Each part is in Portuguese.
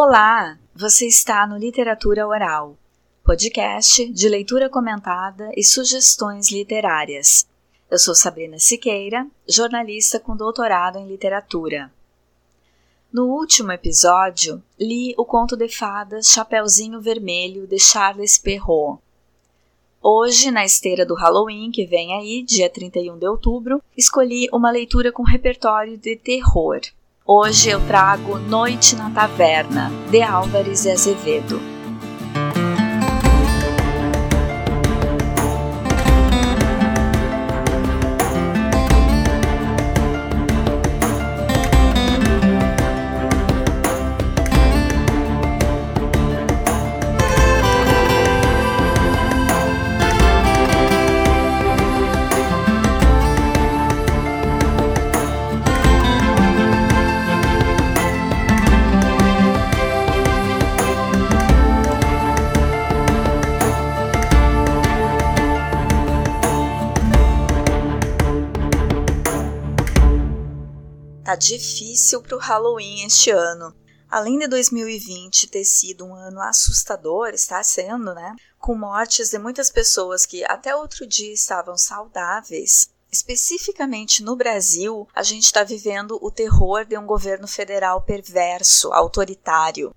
Olá! Você está no Literatura Oral, podcast de leitura comentada e sugestões literárias. Eu sou Sabrina Siqueira, jornalista com doutorado em literatura. No último episódio, li o conto de fadas Chapeuzinho Vermelho de Charles Perrault. Hoje, na esteira do Halloween, que vem aí, dia 31 de outubro, escolhi uma leitura com repertório de terror. Hoje eu trago Noite na Taverna, de Álvares e Azevedo. Difícil para o Halloween este ano. Além de 2020 ter sido um ano assustador, está sendo, né? Com mortes de muitas pessoas que até outro dia estavam saudáveis. Especificamente no Brasil, a gente está vivendo o terror de um governo federal perverso, autoritário.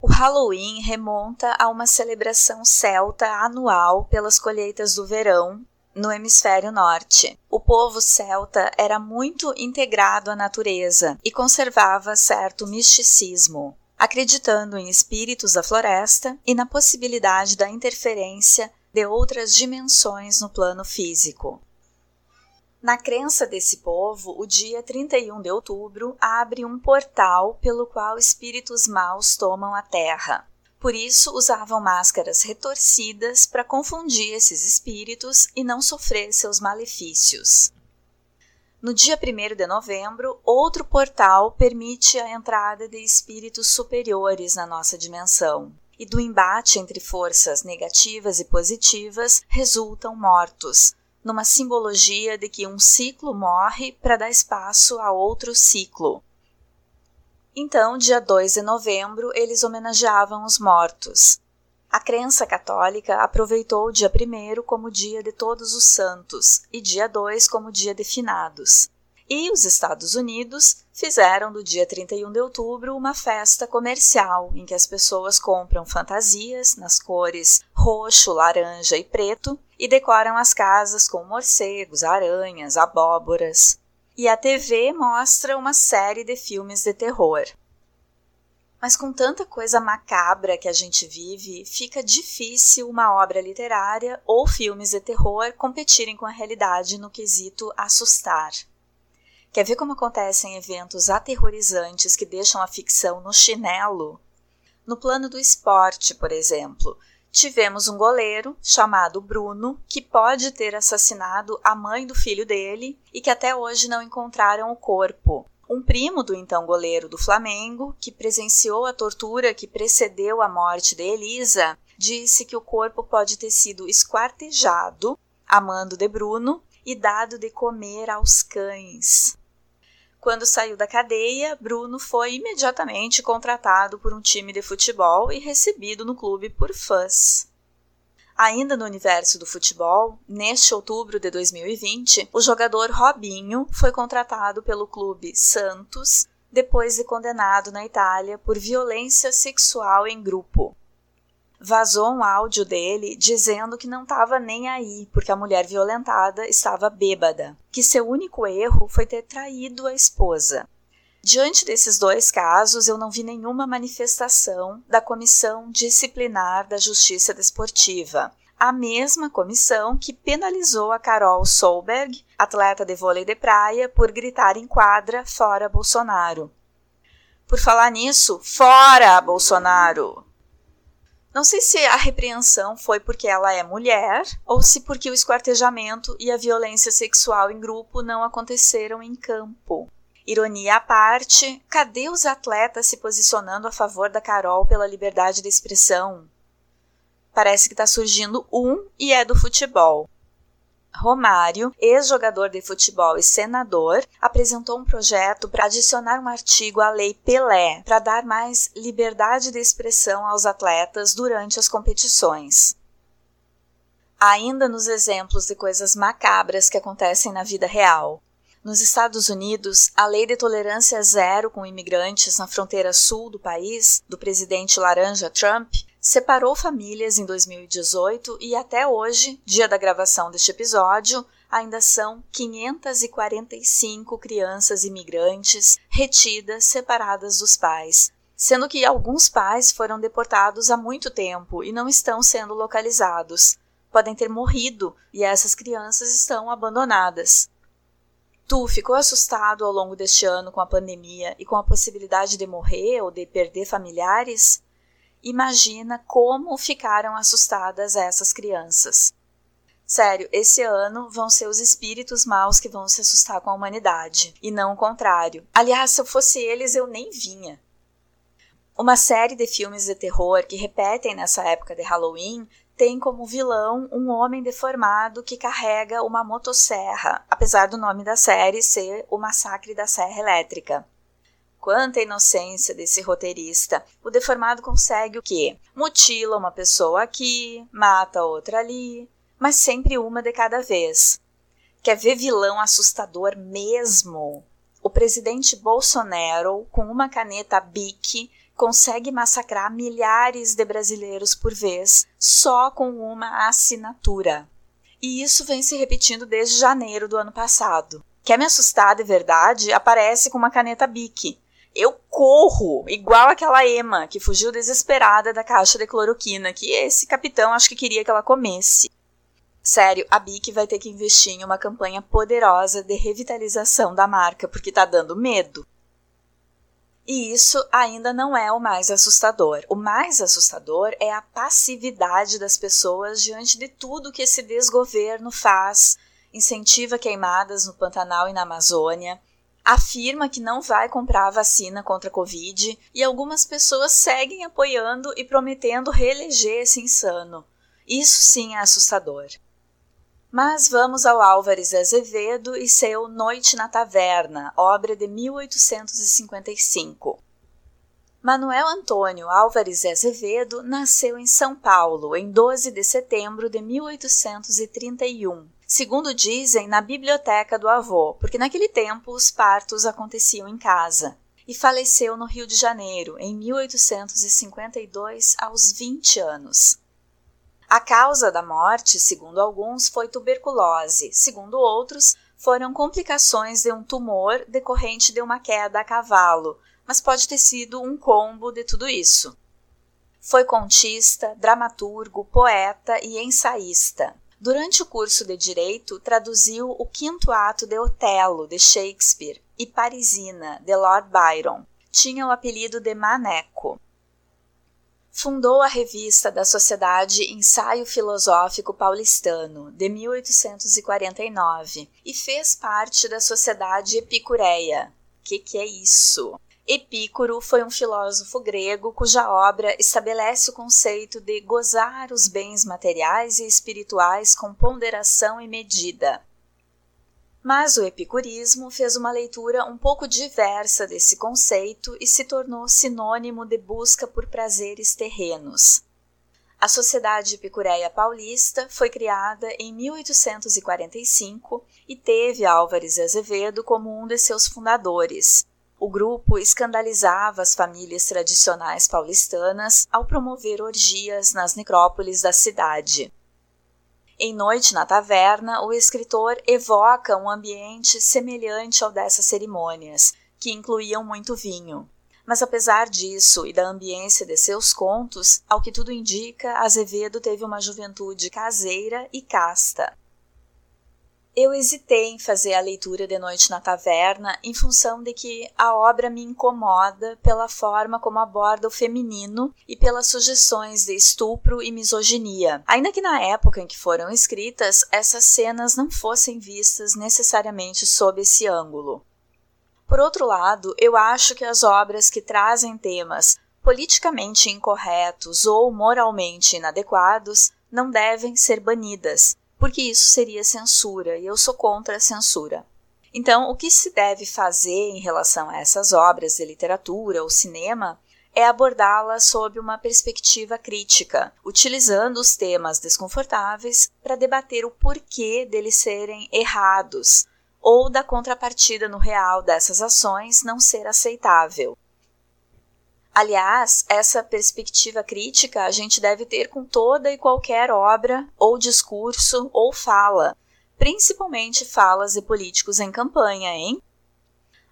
O Halloween remonta a uma celebração celta anual pelas colheitas do verão, no hemisfério norte. O povo celta era muito integrado à natureza e conservava certo misticismo, acreditando em espíritos da floresta e na possibilidade da interferência de outras dimensões no plano físico. Na crença desse povo, o dia 31 de outubro abre um portal pelo qual espíritos maus tomam a terra. Por isso, usavam máscaras retorcidas para confundir esses espíritos e não sofrer seus malefícios. No dia 1 de novembro, outro portal permite a entrada de espíritos superiores na nossa dimensão. E do embate entre forças negativas e positivas resultam mortos, numa simbologia de que um ciclo morre para dar espaço a outro ciclo, então, dia 2 de novembro, eles homenageavam os mortos. A crença católica aproveitou o dia 1 como dia de Todos os Santos e dia 2 como dia de Finados. E os Estados Unidos fizeram do dia 31 de outubro uma festa comercial em que as pessoas compram fantasias nas cores roxo, laranja e preto e decoram as casas com morcegos, aranhas, abóboras e a TV mostra uma série de filmes de terror. Mas com tanta coisa macabra que a gente vive, fica difícil uma obra literária ou filmes de terror competirem com a realidade no quesito assustar. Quer ver como acontecem eventos aterrorizantes que deixam a ficção no chinelo? No plano do esporte, por exemplo, tivemos um goleiro chamado Bruno que pode ter assassinado a mãe do filho dele e que até hoje não encontraram o corpo. Um primo do então goleiro do Flamengo, que presenciou a tortura que precedeu a morte de Elisa, disse que o corpo pode ter sido esquartejado, amando de Bruno, e dado de comer aos cães. Quando saiu da cadeia, Bruno foi imediatamente contratado por um time de futebol e recebido no clube por fãs. Ainda no universo do futebol, neste outubro de 2020, o jogador Robinho foi contratado pelo clube Santos depois de condenado na Itália por violência sexual em grupo vazou um áudio dele dizendo que não estava nem aí porque a mulher violentada estava bêbada, que seu único erro foi ter traído a esposa. Diante desses dois casos, eu não vi nenhuma manifestação da Comissão Disciplinar da Justiça Desportiva, a mesma comissão que penalizou a Carol Solberg, atleta de vôlei de praia, por gritar em quadra fora Bolsonaro. Por falar nisso, fora Bolsonaro! Não sei se a repreensão foi porque ela é mulher ou se porque o esquartejamento e a violência sexual em grupo não aconteceram em campo. Ironia à parte, cadê os atletas se posicionando a favor da Carol pela liberdade de expressão? Parece que está surgindo um e é do futebol. Romário, ex-jogador de futebol e senador, apresentou um projeto para adicionar um artigo à Lei Pelé, para dar mais liberdade de expressão aos atletas durante as competições. Ainda nos exemplos de coisas macabras que acontecem na vida real. Nos Estados Unidos, a lei de tolerância zero com imigrantes na fronteira sul do país, do presidente laranja Trump, separou famílias em 2018 e até hoje, dia da gravação deste episódio, ainda são 545 crianças imigrantes retidas, separadas dos pais, sendo que alguns pais foram deportados há muito tempo e não estão sendo localizados. Podem ter morrido e essas crianças estão abandonadas. Tu ficou assustado ao longo deste ano com a pandemia e com a possibilidade de morrer ou de perder familiares? Imagina como ficaram assustadas essas crianças. Sério, esse ano vão ser os espíritos maus que vão se assustar com a humanidade, e não o contrário. Aliás, se eu fosse eles, eu nem vinha. Uma série de filmes de terror que repetem nessa época de Halloween tem como vilão um homem deformado que carrega uma motosserra, apesar do nome da série ser O Massacre da Serra Elétrica. Quanta inocência desse roteirista. O deformado consegue o quê? Mutila uma pessoa aqui, mata outra ali, mas sempre uma de cada vez. Quer ver vilão assustador mesmo? O presidente Bolsonaro, com uma caneta Bic, consegue massacrar milhares de brasileiros por vez só com uma assinatura. E isso vem se repetindo desde janeiro do ano passado. Quer me assustar de verdade? Aparece com uma caneta Bic. Eu corro, igual aquela Emma que fugiu desesperada da caixa de cloroquina, que esse capitão acho que queria que ela comesse. Sério, a Bic vai ter que investir em uma campanha poderosa de revitalização da marca, porque tá dando medo. E isso ainda não é o mais assustador. O mais assustador é a passividade das pessoas diante de tudo que esse desgoverno faz. Incentiva queimadas no Pantanal e na Amazônia, afirma que não vai comprar a vacina contra a Covid e algumas pessoas seguem apoiando e prometendo reeleger esse insano. Isso sim é assustador. Mas vamos ao Álvares Azevedo e seu Noite na Taverna, obra de 1855. Manuel Antônio Álvares Azevedo nasceu em São Paulo em 12 de setembro de 1831 segundo dizem, na biblioteca do avô, porque naquele tempo os partos aconteciam em casa. E faleceu no Rio de Janeiro, em 1852, aos 20 anos. A causa da morte, segundo alguns, foi tuberculose, segundo outros, foram complicações de um tumor decorrente de uma queda a cavalo, mas pode ter sido um combo de tudo isso. Foi contista, dramaturgo, poeta e ensaísta. Durante o curso de Direito, traduziu o quinto ato de Otelo, de Shakespeare, e Parisina, de Lord Byron. Tinha o apelido de Maneco. Fundou a revista da Sociedade Ensaio Filosófico Paulistano, de 1849, e fez parte da Sociedade Epicureia. Que que é isso? Epícoro foi um filósofo grego cuja obra estabelece o conceito de gozar os bens materiais e espirituais com ponderação e medida. Mas o epicurismo fez uma leitura um pouco diversa desse conceito e se tornou sinônimo de busca por prazeres terrenos. A Sociedade Epicureia Paulista foi criada em 1845 e teve Álvares Azevedo como um de seus fundadores. O grupo escandalizava as famílias tradicionais paulistanas ao promover orgias nas necrópolis da cidade. Em Noite na Taverna, o escritor evoca um ambiente semelhante ao dessas cerimônias, que incluíam muito vinho. Mas apesar disso e da ambiência de seus contos, ao que tudo indica, Azevedo teve uma juventude caseira e casta. Eu hesitei em fazer a leitura de Noite na Taverna em função de que a obra me incomoda pela forma como aborda o feminino e pelas sugestões de estupro e misoginia. Ainda que na época em que foram escritas, essas cenas não fossem vistas necessariamente sob esse ângulo. Por outro lado, eu acho que as obras que trazem temas politicamente incorretos ou moralmente inadequados não devem ser banidas porque isso seria censura e eu sou contra a censura. Então, o que se deve fazer em relação a essas obras de literatura ou cinema é abordá-las sob uma perspectiva crítica, utilizando os temas desconfortáveis para debater o porquê deles serem errados ou da contrapartida no real dessas ações não ser aceitável. Aliás, essa perspectiva crítica a gente deve ter com toda e qualquer obra, ou discurso, ou fala, principalmente falas de políticos em campanha, hein?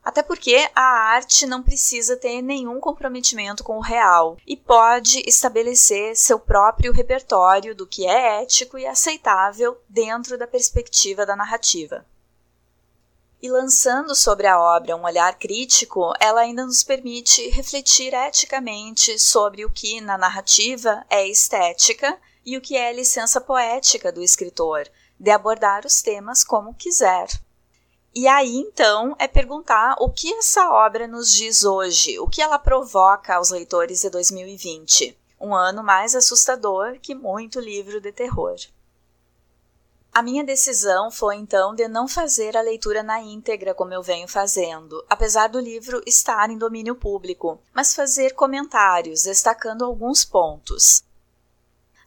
Até porque a arte não precisa ter nenhum comprometimento com o real e pode estabelecer seu próprio repertório do que é ético e aceitável dentro da perspectiva da narrativa. E lançando sobre a obra um olhar crítico, ela ainda nos permite refletir eticamente sobre o que na narrativa é estética e o que é licença poética do escritor, de abordar os temas como quiser. E aí, então, é perguntar o que essa obra nos diz hoje, o que ela provoca aos leitores de 2020, um ano mais assustador que muito livro de terror. A minha decisão foi então de não fazer a leitura na íntegra como eu venho fazendo, apesar do livro estar em domínio público, mas fazer comentários destacando alguns pontos.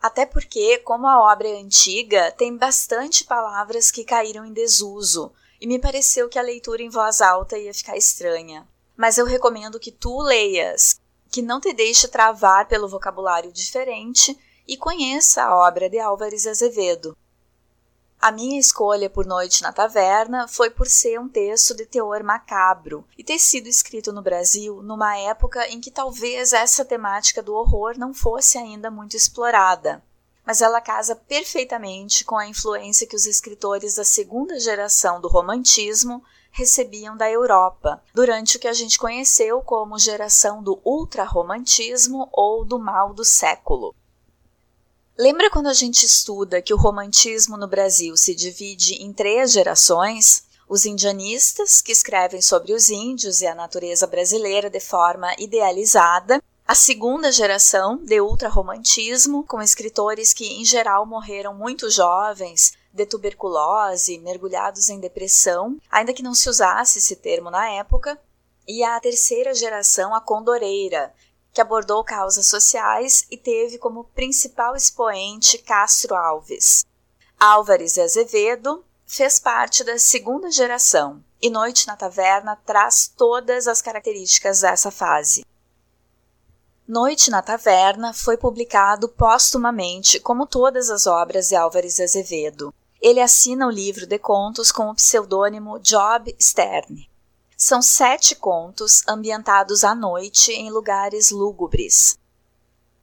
Até porque, como a obra é antiga, tem bastante palavras que caíram em desuso, e me pareceu que a leitura em voz alta ia ficar estranha. Mas eu recomendo que tu leias, que não te deixe travar pelo vocabulário diferente e conheça a obra de Álvares Azevedo. A minha escolha por Noite na Taverna foi por ser um texto de teor macabro e ter sido escrito no Brasil numa época em que talvez essa temática do horror não fosse ainda muito explorada mas ela casa perfeitamente com a influência que os escritores da segunda geração do romantismo recebiam da Europa, durante o que a gente conheceu como geração do ultrarromantismo ou do mal do século. Lembra quando a gente estuda que o romantismo no Brasil se divide em três gerações? Os indianistas, que escrevem sobre os índios e a natureza brasileira de forma idealizada, a segunda geração de ultrarromantismo, com escritores que em geral morreram muito jovens, de tuberculose, mergulhados em depressão, ainda que não se usasse esse termo na época, e a terceira geração, a condoreira, que abordou causas sociais e teve como principal expoente Castro Alves. Álvares e Azevedo fez parte da segunda geração, e Noite na Taverna traz todas as características dessa fase. Noite na Taverna foi publicado póstumamente, como todas as obras de Álvares Azevedo. Ele assina o livro de contos com o pseudônimo Job Stern. São sete contos ambientados à noite em lugares lúgubres.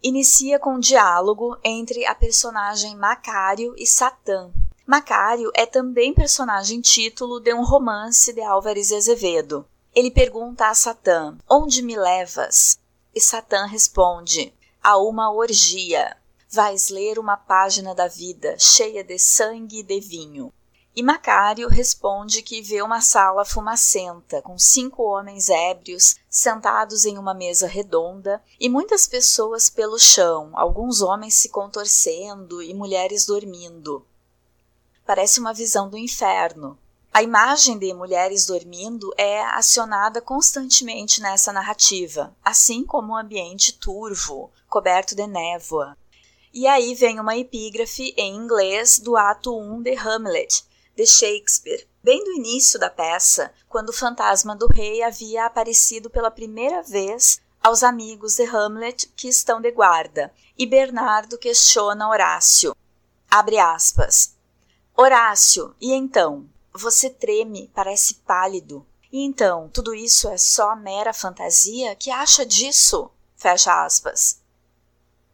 Inicia com um diálogo entre a personagem Macário e Satã. Macário é também personagem título de um romance de Álvares Azevedo. Ele pergunta a Satã: Onde me levas? E Satã responde: A uma orgia. Vais ler uma página da vida cheia de sangue e de vinho. E Macário responde que vê uma sala fumacenta, com cinco homens ébrios sentados em uma mesa redonda e muitas pessoas pelo chão, alguns homens se contorcendo e mulheres dormindo. Parece uma visão do inferno, a imagem de mulheres dormindo é acionada constantemente nessa narrativa, assim como o um ambiente turvo, coberto de névoa. E aí vem uma epígrafe em inglês do ato 1 de Hamlet, de Shakespeare, bem do início da peça, quando o fantasma do rei havia aparecido pela primeira vez aos amigos de Hamlet que estão de guarda, e Bernardo questiona Horácio. Abre aspas. Horácio, e então? Você treme, parece pálido. E então, tudo isso é só mera fantasia? Que acha disso? Fecha aspas.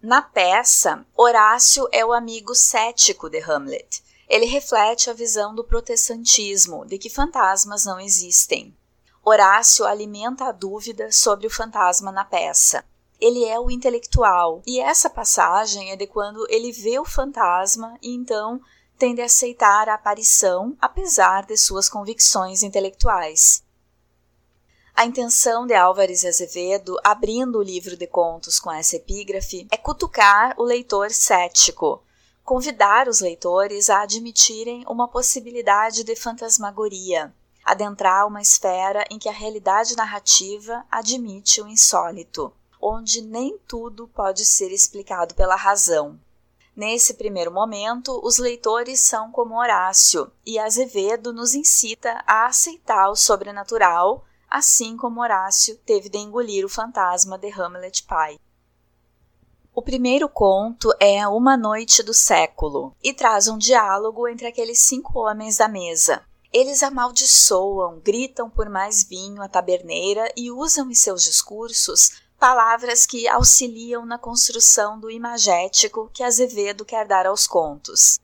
Na peça, Horácio é o amigo cético de Hamlet. Ele reflete a visão do protestantismo de que fantasmas não existem. Horácio alimenta a dúvida sobre o fantasma na peça. Ele é o intelectual, e essa passagem é de quando ele vê o fantasma e então tende a aceitar a aparição apesar de suas convicções intelectuais. A intenção de Álvares Azevedo, abrindo o livro de contos com essa epígrafe, é cutucar o leitor cético, convidar os leitores a admitirem uma possibilidade de fantasmagoria, adentrar uma esfera em que a realidade narrativa admite o insólito, onde nem tudo pode ser explicado pela razão. Nesse primeiro momento, os leitores são como Horácio, e Azevedo nos incita a aceitar o sobrenatural, assim como Horácio teve de engolir o fantasma de Hamlet pai. O primeiro conto é Uma Noite do Século e traz um diálogo entre aqueles cinco homens da mesa. Eles amaldiçoam, gritam por mais vinho à taberneira e usam em seus discursos palavras que auxiliam na construção do imagético que Azevedo quer dar aos contos.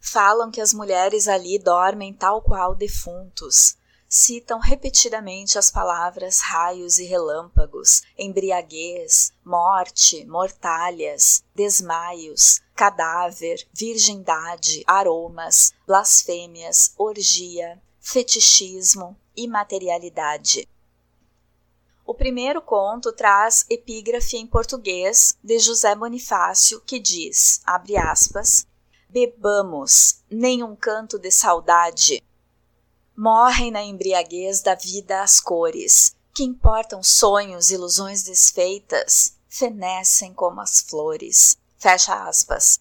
Falam que as mulheres ali dormem tal qual defuntos, citam repetidamente as palavras raios e relâmpagos, embriaguez, morte, mortalhas, desmaios, cadáver, virgindade, aromas, blasfêmias, orgia, fetichismo, imaterialidade. O primeiro conto traz epígrafe em português de José Bonifácio que diz, abre aspas, Bebamos, nenhum canto de saudade. Morrem na embriaguez da vida as cores, que importam sonhos, ilusões desfeitas, fenecem como as flores. Fecha aspas.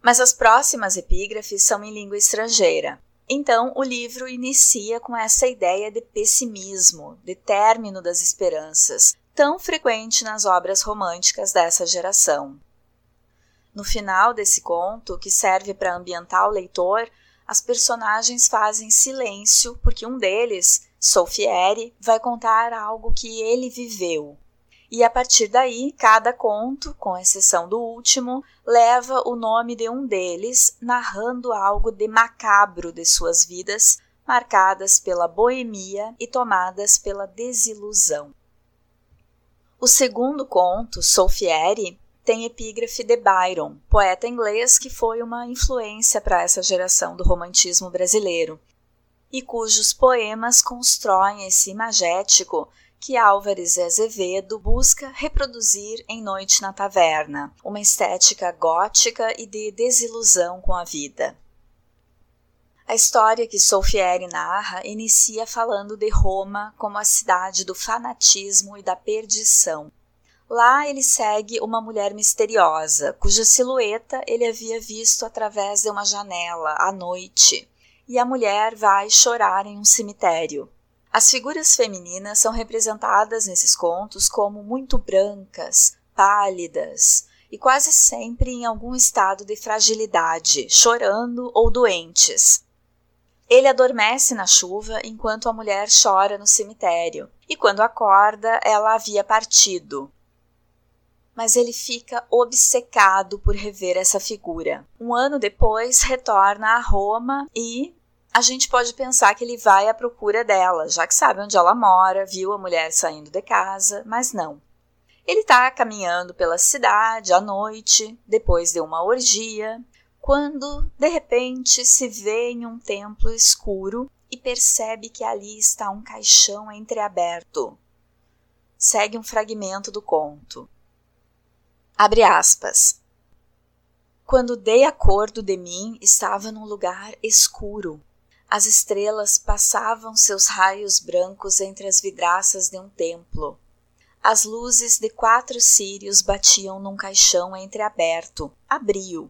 Mas as próximas epígrafes são em língua estrangeira. Então, o livro inicia com essa ideia de pessimismo, de término das esperanças, tão frequente nas obras românticas dessa geração. No final desse conto, que serve para ambientar o leitor, as personagens fazem silêncio porque um deles, Solfieri, vai contar algo que ele viveu, e a partir daí, cada conto, com exceção do último, leva o nome de um deles, narrando algo de macabro de suas vidas, marcadas pela boemia e tomadas pela desilusão. O segundo conto, Solfieri, tem epígrafe de Byron, poeta inglês que foi uma influência para essa geração do romantismo brasileiro, e cujos poemas constroem esse imagético que Álvares Azevedo busca reproduzir em Noite na Taverna, uma estética gótica e de desilusão com a vida. A história que Solfieri narra inicia falando de Roma como a cidade do fanatismo e da perdição. Lá ele segue uma mulher misteriosa, cuja silhueta ele havia visto através de uma janela à noite, e a mulher vai chorar em um cemitério. As figuras femininas são representadas nesses contos como muito brancas, pálidas e quase sempre em algum estado de fragilidade, chorando ou doentes. Ele adormece na chuva enquanto a mulher chora no cemitério, e quando acorda, ela havia partido. Mas ele fica obcecado por rever essa figura. Um ano depois, retorna a Roma e, a gente pode pensar que ele vai à procura dela, já que sabe onde ela mora, viu a mulher saindo de casa, mas não. Ele está caminhando pela cidade à noite, depois de uma orgia, quando de repente se vê em um templo escuro e percebe que ali está um caixão entreaberto. Segue um fragmento do conto. Abre aspas. Quando dei acordo de mim, estava num lugar escuro, as estrelas passavam seus raios brancos entre as vidraças de um templo. As luzes de quatro círios batiam num caixão entreaberto. Abriu.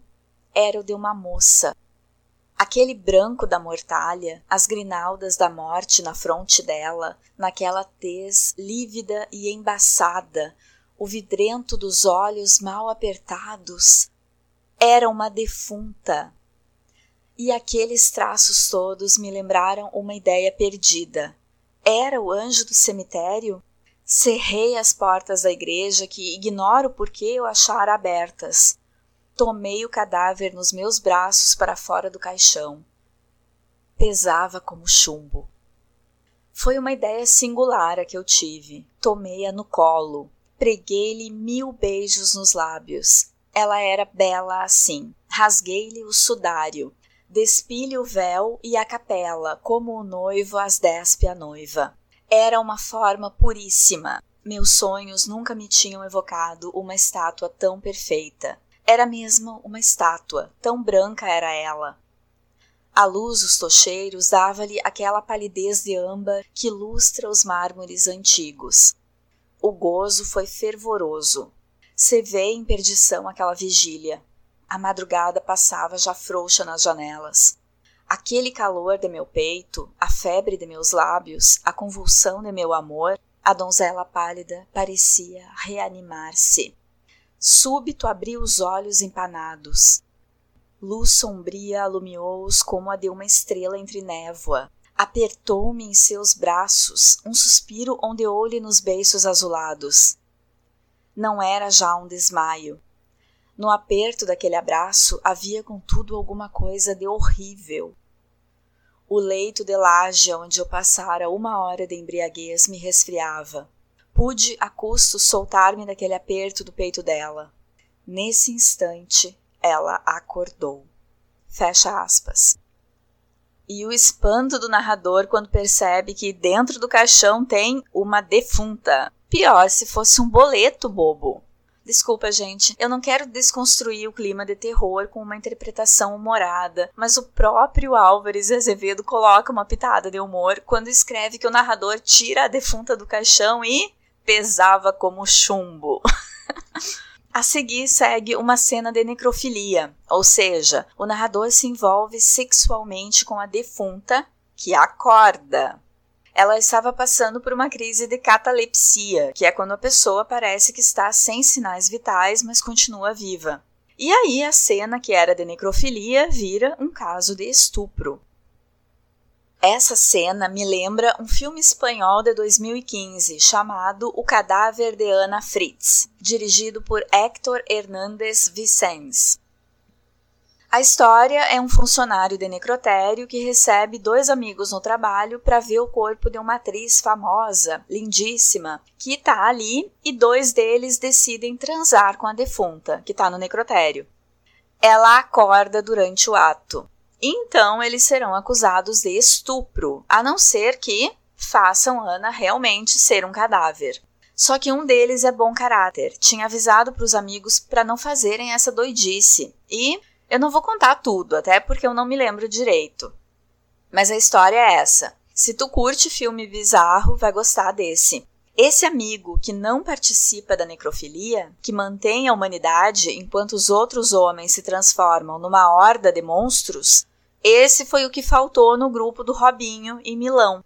Era o de uma moça. Aquele branco da mortalha, as grinaldas da morte na fronte dela, naquela tez lívida e embaçada, o vidrento dos olhos mal apertados. Era uma defunta, e aqueles traços todos me lembraram uma ideia perdida. Era o anjo do cemitério? Cerrei as portas da igreja, que ignoro por que eu achara abertas. Tomei o cadáver nos meus braços para fora do caixão. Pesava como chumbo. Foi uma ideia singular a que eu tive. Tomei-a no colo. Preguei-lhe mil beijos nos lábios. Ela era bela assim. Rasguei-lhe o sudário despile o véu e a capela, como o noivo as despe a noiva. Era uma forma puríssima. Meus sonhos nunca me tinham evocado uma estátua tão perfeita. Era mesmo uma estátua, tão branca era ela. A luz dos tocheiros dava-lhe aquela palidez de âmbar que lustra os mármores antigos. O gozo foi fervoroso. Se vê em perdição aquela vigília. A madrugada passava já frouxa nas janelas. Aquele calor de meu peito, a febre de meus lábios, a convulsão de meu amor, a donzela pálida parecia reanimar-se. Súbito abri os olhos empanados. Luz sombria alumiou-os como a de uma estrela entre névoa. Apertou-me em seus braços, um suspiro ondeou-lhe nos beiços azulados. Não era já um desmaio. No aperto daquele abraço havia, contudo, alguma coisa de horrível. O leito de laje onde eu passara uma hora de embriaguez me resfriava. Pude, a custo, soltar-me daquele aperto do peito dela. Nesse instante, ela acordou. Fecha aspas. E o espanto do narrador quando percebe que dentro do caixão tem uma defunta. Pior se fosse um boleto bobo. Desculpa, gente, eu não quero desconstruir o clima de terror com uma interpretação humorada, mas o próprio Álvares Azevedo coloca uma pitada de humor quando escreve que o narrador tira a defunta do caixão e pesava como chumbo. A seguir segue uma cena de necrofilia, ou seja, o narrador se envolve sexualmente com a defunta, que acorda ela estava passando por uma crise de catalepsia, que é quando a pessoa parece que está sem sinais vitais, mas continua viva. E aí a cena que era de necrofilia vira um caso de estupro. Essa cena me lembra um filme espanhol de 2015 chamado O Cadáver de Ana Fritz, dirigido por Héctor Hernández Vicens. A história é um funcionário de necrotério que recebe dois amigos no trabalho para ver o corpo de uma atriz famosa, lindíssima, que está ali e dois deles decidem transar com a defunta, que está no necrotério. Ela acorda durante o ato. Então eles serão acusados de estupro, a não ser que façam Ana realmente ser um cadáver. Só que um deles é bom caráter, tinha avisado para os amigos para não fazerem essa doidice e eu não vou contar tudo, até porque eu não me lembro direito. Mas a história é essa. Se tu curte filme bizarro, vai gostar desse. Esse amigo que não participa da necrofilia, que mantém a humanidade enquanto os outros homens se transformam numa horda de monstros, esse foi o que faltou no grupo do Robinho em Milão.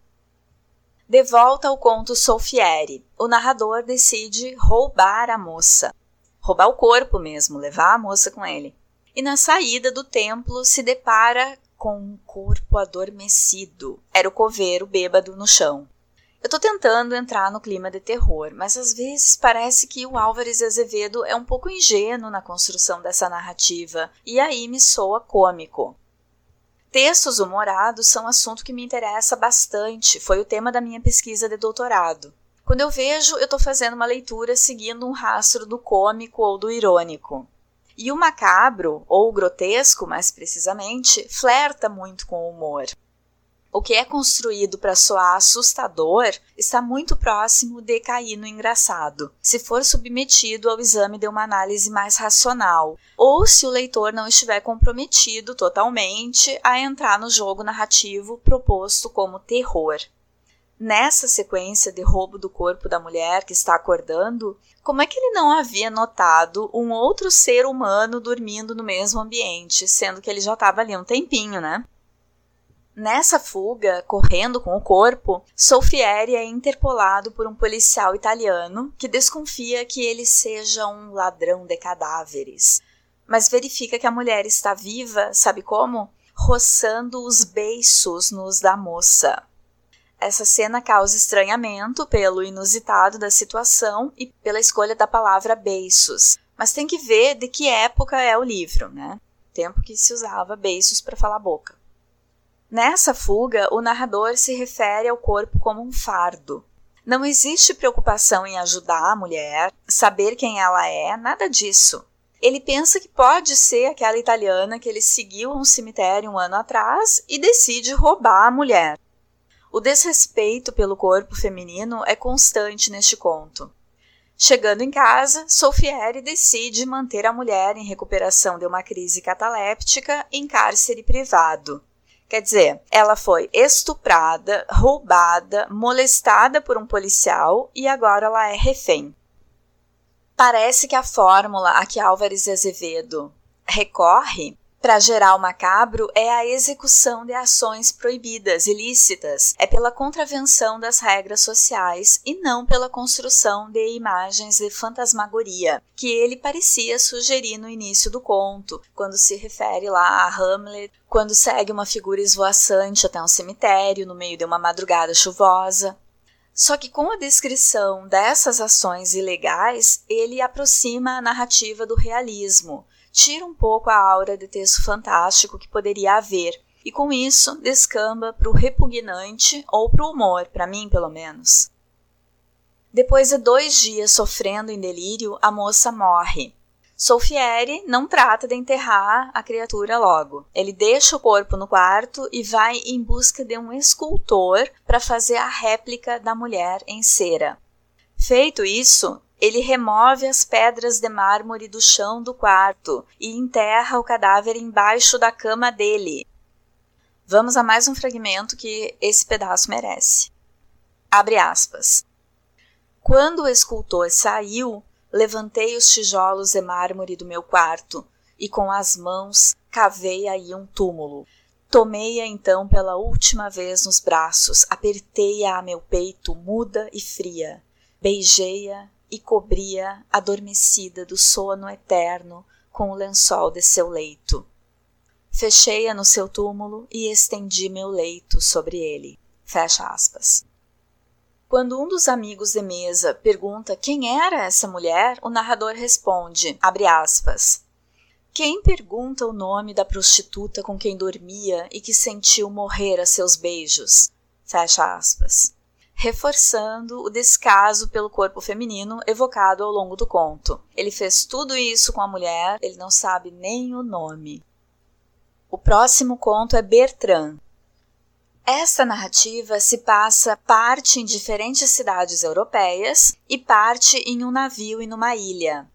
De volta ao conto Solfieri, o narrador decide roubar a moça. Roubar o corpo mesmo, levar a moça com ele e na saída do templo se depara com um corpo adormecido. Era o coveiro bêbado no chão. Eu tô tentando entrar no clima de terror, mas às vezes parece que o Álvares Azevedo é um pouco ingênuo na construção dessa narrativa, e aí me soa cômico. Textos humorados são um assunto que me interessa bastante, foi o tema da minha pesquisa de doutorado. Quando eu vejo, eu estou fazendo uma leitura seguindo um rastro do cômico ou do irônico. E o macabro, ou grotesco mais precisamente, flerta muito com o humor. O que é construído para soar assustador está muito próximo de cair no engraçado, se for submetido ao exame de uma análise mais racional, ou se o leitor não estiver comprometido totalmente a entrar no jogo narrativo proposto como terror. Nessa sequência de roubo do corpo da mulher que está acordando, como é que ele não havia notado um outro ser humano dormindo no mesmo ambiente, sendo que ele já estava ali um tempinho, né? Nessa fuga, correndo com o corpo, Solfieri é interpolado por um policial italiano que desconfia que ele seja um ladrão de cadáveres. Mas verifica que a mulher está viva, sabe como? Roçando os beiços nos da moça. Essa cena causa estranhamento pelo inusitado da situação e pela escolha da palavra beiços. Mas tem que ver de que época é o livro, né? Tempo que se usava beiços para falar boca. Nessa fuga, o narrador se refere ao corpo como um fardo. Não existe preocupação em ajudar a mulher, saber quem ela é, nada disso. Ele pensa que pode ser aquela italiana que ele seguiu a um cemitério um ano atrás e decide roubar a mulher. O desrespeito pelo corpo feminino é constante neste conto. Chegando em casa, Solfieri decide manter a mulher em recuperação de uma crise cataléptica em cárcere privado. Quer dizer, ela foi estuprada, roubada, molestada por um policial e agora ela é refém. Parece que a fórmula a que Álvares Azevedo recorre para gerar o macabro é a execução de ações proibidas, ilícitas. É pela contravenção das regras sociais e não pela construção de imagens de fantasmagoria, que ele parecia sugerir no início do conto, quando se refere lá a Hamlet, quando segue uma figura esvoaçante até um cemitério no meio de uma madrugada chuvosa. Só que com a descrição dessas ações ilegais, ele aproxima a narrativa do realismo, tira um pouco a aura de texto fantástico que poderia haver, e com isso descamba para o repugnante ou para o humor, para mim pelo menos. Depois de dois dias sofrendo em delírio, a moça morre. Solfieri não trata de enterrar a criatura logo. Ele deixa o corpo no quarto e vai em busca de um escultor para fazer a réplica da mulher em cera. Feito isso, ele remove as pedras de mármore do chão do quarto e enterra o cadáver embaixo da cama dele. Vamos a mais um fragmento que esse pedaço merece. Abre aspas. Quando o escultor saiu, levantei os tijolos de mármore do meu quarto e com as mãos cavei aí um túmulo. Tomei-a então pela última vez nos braços, apertei-a a meu peito, muda e fria. Beijei-a e cobria, adormecida do sono eterno, com o lençol de seu leito. Fechei-a no seu túmulo e estendi meu leito sobre ele. Fecha aspas. Quando um dos amigos de mesa pergunta quem era essa mulher, o narrador responde, abre aspas, quem pergunta o nome da prostituta com quem dormia e que sentiu morrer a seus beijos? Fecha aspas reforçando o descaso pelo corpo feminino evocado ao longo do conto. Ele fez tudo isso com a mulher, ele não sabe nem o nome. O próximo conto é Bertrand. Esta narrativa se passa parte em diferentes cidades europeias e parte em um navio e numa ilha.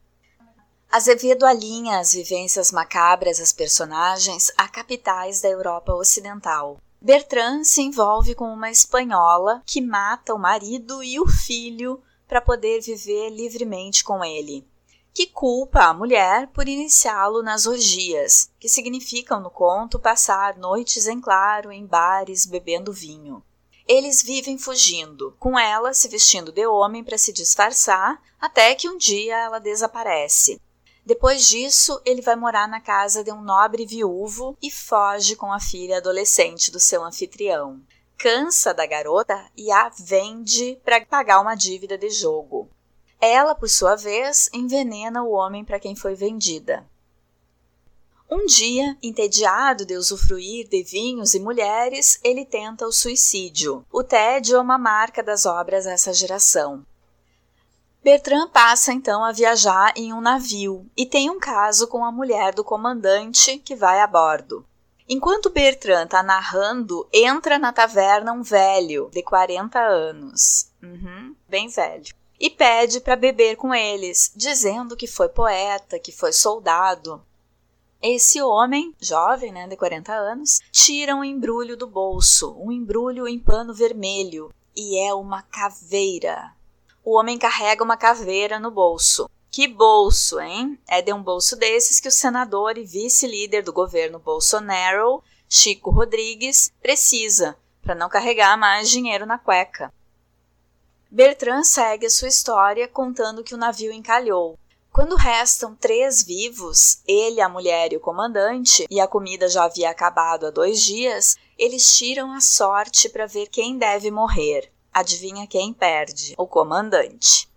Azevedo alinha as vivências macabras das personagens a capitais da Europa Ocidental. Bertrand se envolve com uma espanhola que mata o marido e o filho para poder viver livremente com ele, que culpa a mulher por iniciá-lo nas orgias, que significam no conto passar noites em claro em bares bebendo vinho. Eles vivem fugindo, com ela se vestindo de homem para se disfarçar, até que um dia ela desaparece. Depois disso, ele vai morar na casa de um nobre viúvo e foge com a filha adolescente do seu anfitrião. Cansa da garota e a vende para pagar uma dívida de jogo. Ela, por sua vez, envenena o homem para quem foi vendida. Um dia, entediado de usufruir de vinhos e mulheres, ele tenta o suicídio. O tédio é uma marca das obras dessa geração. Bertrand passa então a viajar em um navio e tem um caso com a mulher do comandante que vai a bordo. Enquanto Bertrand está narrando, entra na taverna um velho de 40 anos, uhum, bem velho, e pede para beber com eles, dizendo que foi poeta, que foi soldado. Esse homem, jovem, né, de 40 anos, tira um embrulho do bolso, um embrulho em pano vermelho, e é uma caveira o homem carrega uma caveira no bolso. Que bolso, hein? É de um bolso desses que o senador e vice-líder do governo Bolsonaro, Chico Rodrigues, precisa para não carregar mais dinheiro na cueca. Bertrand segue a sua história contando que o navio encalhou. Quando restam três vivos, ele, a mulher e o comandante, e a comida já havia acabado há dois dias, eles tiram a sorte para ver quem deve morrer. Adivinha quem perde? O comandante.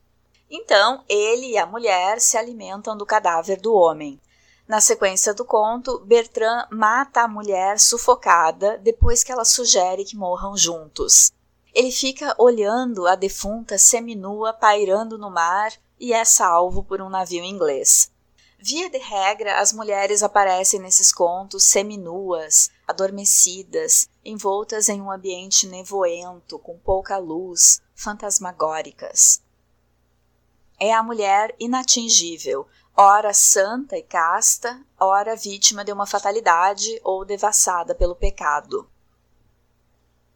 Então, ele e a mulher se alimentam do cadáver do homem. Na sequência do conto, Bertrand mata a mulher sufocada depois que ela sugere que morram juntos. Ele fica olhando a defunta seminua pairando no mar e é salvo por um navio inglês. Via de regra, as mulheres aparecem nesses contos seminuas, adormecidas, envoltas em um ambiente nevoento, com pouca luz, fantasmagóricas. é a mulher inatingível, ora santa e casta, ora vítima de uma fatalidade ou devassada pelo pecado.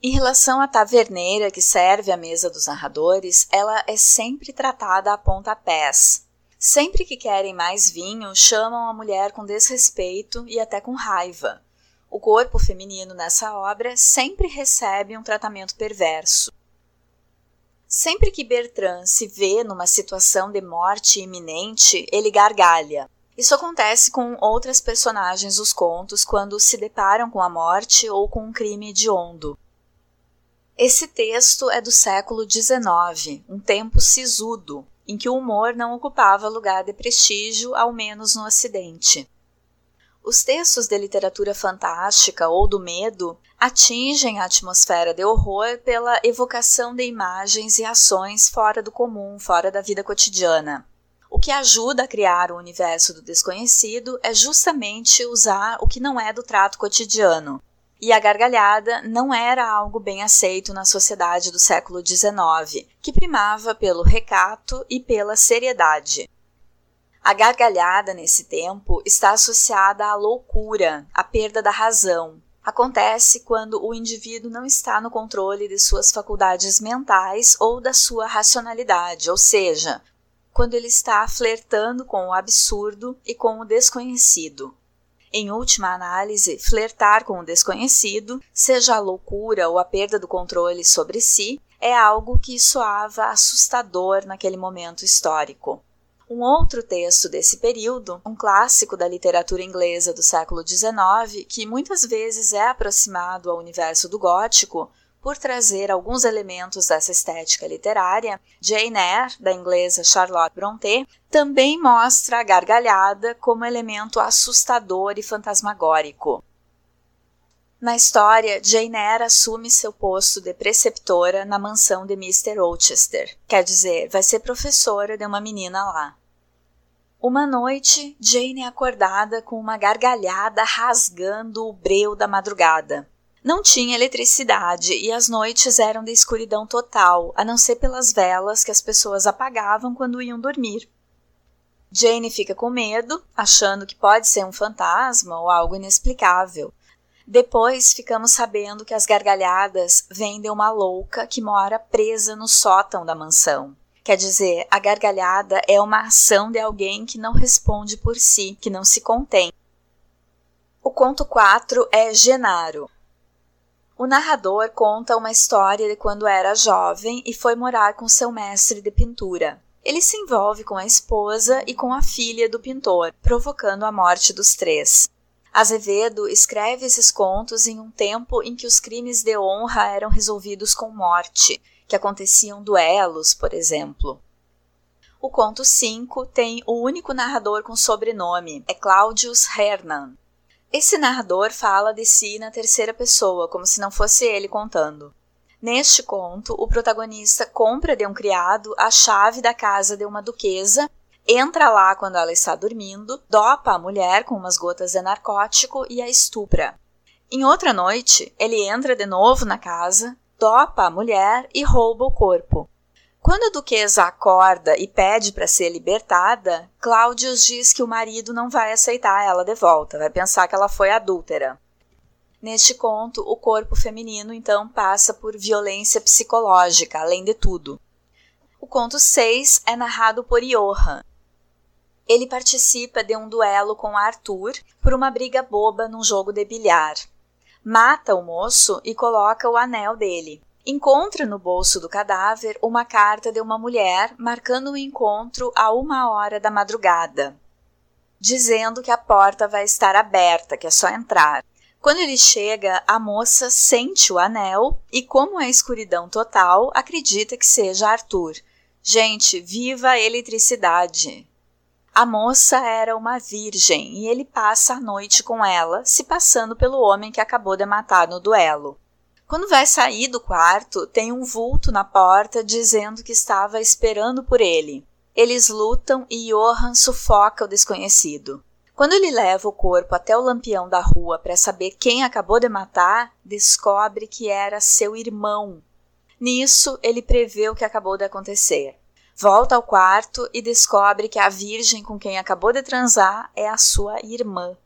Em relação à taverneira que serve à mesa dos narradores, ela é sempre tratada a pontapés. Sempre que querem mais vinho, chamam a mulher com desrespeito e até com raiva. O corpo feminino nessa obra sempre recebe um tratamento perverso. Sempre que Bertrand se vê numa situação de morte iminente, ele gargalha. Isso acontece com outras personagens dos contos quando se deparam com a morte ou com um crime hediondo. Esse texto é do século XIX, um tempo sisudo, em que o humor não ocupava lugar de prestígio, ao menos no Ocidente. Os textos de literatura fantástica ou do medo atingem a atmosfera de horror pela evocação de imagens e ações fora do comum, fora da vida cotidiana. O que ajuda a criar o universo do desconhecido é justamente usar o que não é do trato cotidiano. E a gargalhada não era algo bem aceito na sociedade do século XIX, que primava pelo recato e pela seriedade. A gargalhada nesse tempo está associada à loucura, à perda da razão. Acontece quando o indivíduo não está no controle de suas faculdades mentais ou da sua racionalidade, ou seja, quando ele está flertando com o absurdo e com o desconhecido. Em última análise, flertar com o desconhecido, seja a loucura ou a perda do controle sobre si, é algo que soava assustador naquele momento histórico. Um outro texto desse período, um clássico da literatura inglesa do século XIX, que muitas vezes é aproximado ao universo do gótico por trazer alguns elementos dessa estética literária, Jane Eyre, da inglesa Charlotte Brontë, também mostra a gargalhada como elemento assustador e fantasmagórico. Na história, Jane Eyre assume seu posto de preceptora na mansão de Mr. Rochester, quer dizer, vai ser professora de uma menina lá. Uma noite, Jane é acordada com uma gargalhada rasgando o breu da madrugada. Não tinha eletricidade e as noites eram de escuridão total, a não ser pelas velas que as pessoas apagavam quando iam dormir. Jane fica com medo, achando que pode ser um fantasma ou algo inexplicável. Depois ficamos sabendo que as gargalhadas vêm de uma louca que mora presa no sótão da mansão. Quer dizer, a gargalhada é uma ação de alguém que não responde por si, que não se contém. O conto 4 é Genaro. O narrador conta uma história de quando era jovem e foi morar com seu mestre de pintura. Ele se envolve com a esposa e com a filha do pintor, provocando a morte dos três. Azevedo escreve esses contos em um tempo em que os crimes de honra eram resolvidos com morte, que aconteciam duelos, por exemplo. O conto 5 tem o único narrador com sobrenome, é Claudius Hernan. Esse narrador fala de si na terceira pessoa, como se não fosse ele contando. Neste conto, o protagonista compra de um criado a chave da casa de uma duquesa entra lá quando ela está dormindo, dopa a mulher com umas gotas de narcótico e a estupra. Em outra noite, ele entra de novo na casa, dopa a mulher e rouba o corpo. Quando a duquesa acorda e pede para ser libertada, Cláudius diz que o marido não vai aceitar ela de volta, vai pensar que ela foi adúltera. Neste conto, o corpo feminino então passa por violência psicológica, além de tudo. O conto 6 é narrado por Johan, ele participa de um duelo com Arthur por uma briga boba num jogo de bilhar. Mata o moço e coloca o anel dele. Encontra no bolso do cadáver uma carta de uma mulher marcando o encontro a uma hora da madrugada, dizendo que a porta vai estar aberta, que é só entrar. Quando ele chega, a moça sente o anel e, como é escuridão total, acredita que seja Arthur. Gente, viva a eletricidade! A moça era uma virgem e ele passa a noite com ela, se passando pelo homem que acabou de matar no duelo. Quando vai sair do quarto, tem um vulto na porta dizendo que estava esperando por ele. Eles lutam e Johan sufoca o desconhecido. Quando ele leva o corpo até o lampião da rua para saber quem acabou de matar, descobre que era seu irmão. Nisso, ele prevê o que acabou de acontecer. Volta ao quarto e descobre que a virgem com quem acabou de transar é a sua irmã.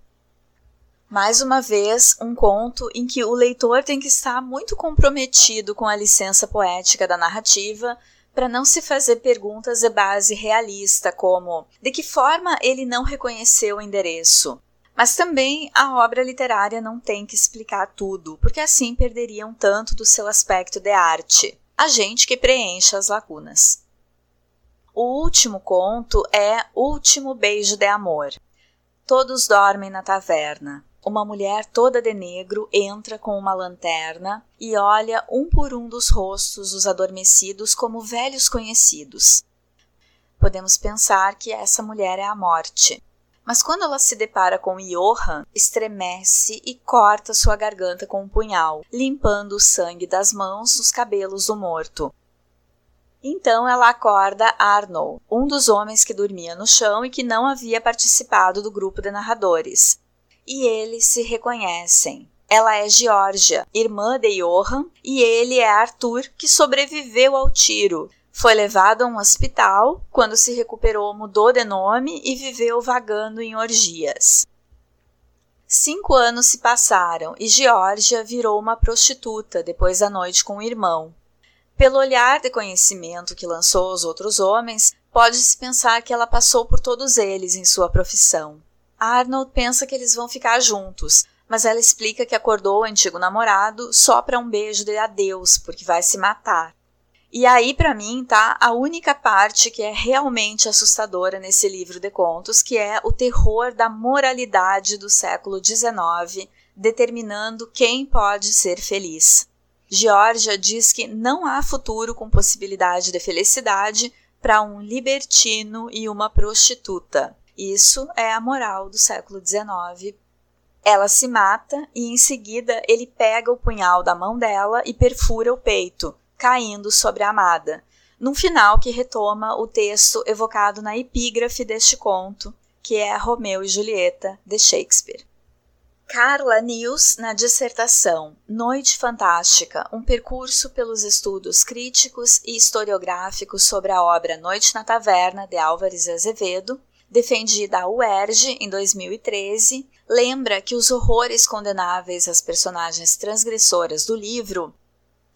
Mais uma vez, um conto em que o leitor tem que estar muito comprometido com a licença poética da narrativa para não se fazer perguntas de base realista, como de que forma ele não reconheceu o endereço. Mas também a obra literária não tem que explicar tudo, porque assim perderiam tanto do seu aspecto de arte. A gente que preenche as lacunas. O último conto é Último Beijo de Amor. Todos dormem na taverna. Uma mulher toda de negro entra com uma lanterna e olha um por um dos rostos dos adormecidos como velhos conhecidos. Podemos pensar que essa mulher é a morte. Mas quando ela se depara com Johan, estremece e corta sua garganta com um punhal, limpando o sangue das mãos dos cabelos do morto. Então ela acorda Arnold, um dos homens que dormia no chão e que não havia participado do grupo de narradores e eles se reconhecem. Ela é Georgia, irmã de Johan, e ele é Arthur, que sobreviveu ao tiro. Foi levado a um hospital, quando se recuperou, mudou de nome e viveu vagando em orgias. Cinco anos se passaram e Georgia virou uma prostituta depois da noite com o irmão. Pelo olhar de conhecimento que lançou aos outros homens, pode-se pensar que ela passou por todos eles em sua profissão. Arnold pensa que eles vão ficar juntos, mas ela explica que acordou o antigo namorado só para um beijo de adeus, porque vai se matar. E aí, para mim, tá a única parte que é realmente assustadora nesse livro de contos, que é o terror da moralidade do século XIX, determinando quem pode ser feliz. Georgia diz que não há futuro com possibilidade de felicidade para um libertino e uma prostituta. Isso é a moral do século XIX. Ela se mata e em seguida ele pega o punhal da mão dela e perfura o peito, caindo sobre a amada. Num final que retoma o texto evocado na epígrafe deste conto, que é Romeu e Julieta, de Shakespeare. Carla News na dissertação Noite Fantástica, um percurso pelos estudos críticos e historiográficos sobre a obra Noite na Taverna, de Álvares Azevedo, defendida à UERJ em 2013, lembra que os horrores condenáveis às personagens transgressoras do livro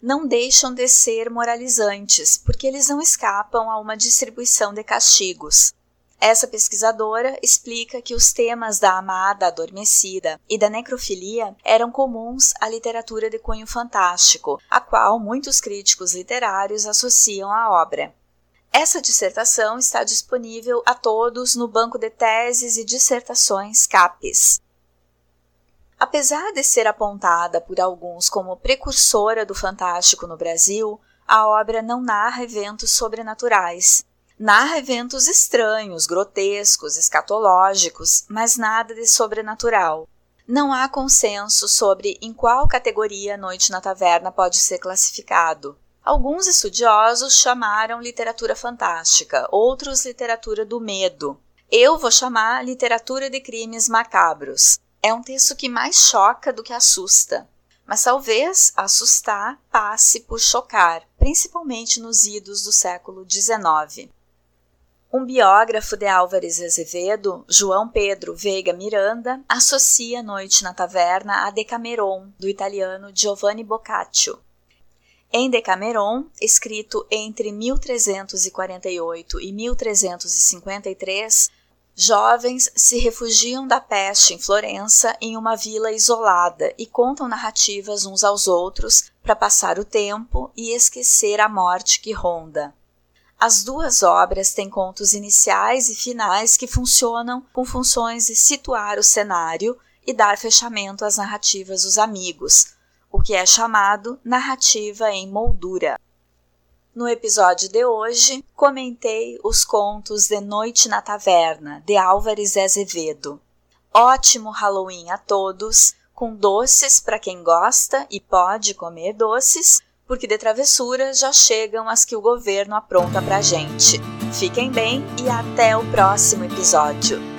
não deixam de ser moralizantes, porque eles não escapam a uma distribuição de castigos. Essa pesquisadora explica que os temas da amada adormecida e da necrofilia eram comuns à literatura de cunho fantástico, a qual muitos críticos literários associam à obra. Essa dissertação está disponível a todos no Banco de Teses e Dissertações CAPES. Apesar de ser apontada por alguns como precursora do fantástico no Brasil, a obra não narra eventos sobrenaturais. Narra eventos estranhos, grotescos, escatológicos, mas nada de sobrenatural. Não há consenso sobre em qual categoria Noite na Taverna pode ser classificado. Alguns estudiosos chamaram literatura fantástica, outros literatura do medo. Eu vou chamar literatura de crimes macabros. É um texto que mais choca do que assusta, mas talvez assustar passe por chocar, principalmente nos idos do século XIX. Um biógrafo de Álvares Azevedo, João Pedro Veiga Miranda, associa Noite na Taverna a Decameron, do italiano Giovanni Boccaccio. Em Decameron, escrito entre 1348 e 1353, jovens se refugiam da peste em Florença em uma vila isolada e contam narrativas uns aos outros para passar o tempo e esquecer a morte que ronda. As duas obras têm contos iniciais e finais que funcionam com funções de situar o cenário e dar fechamento às narrativas dos amigos, o que é chamado narrativa em moldura. No episódio de hoje, comentei os contos de Noite na Taverna, de Álvares Azevedo. Ótimo Halloween a todos, com doces para quem gosta e pode comer doces, porque de travessura já chegam as que o governo apronta pra gente. Fiquem bem e até o próximo episódio.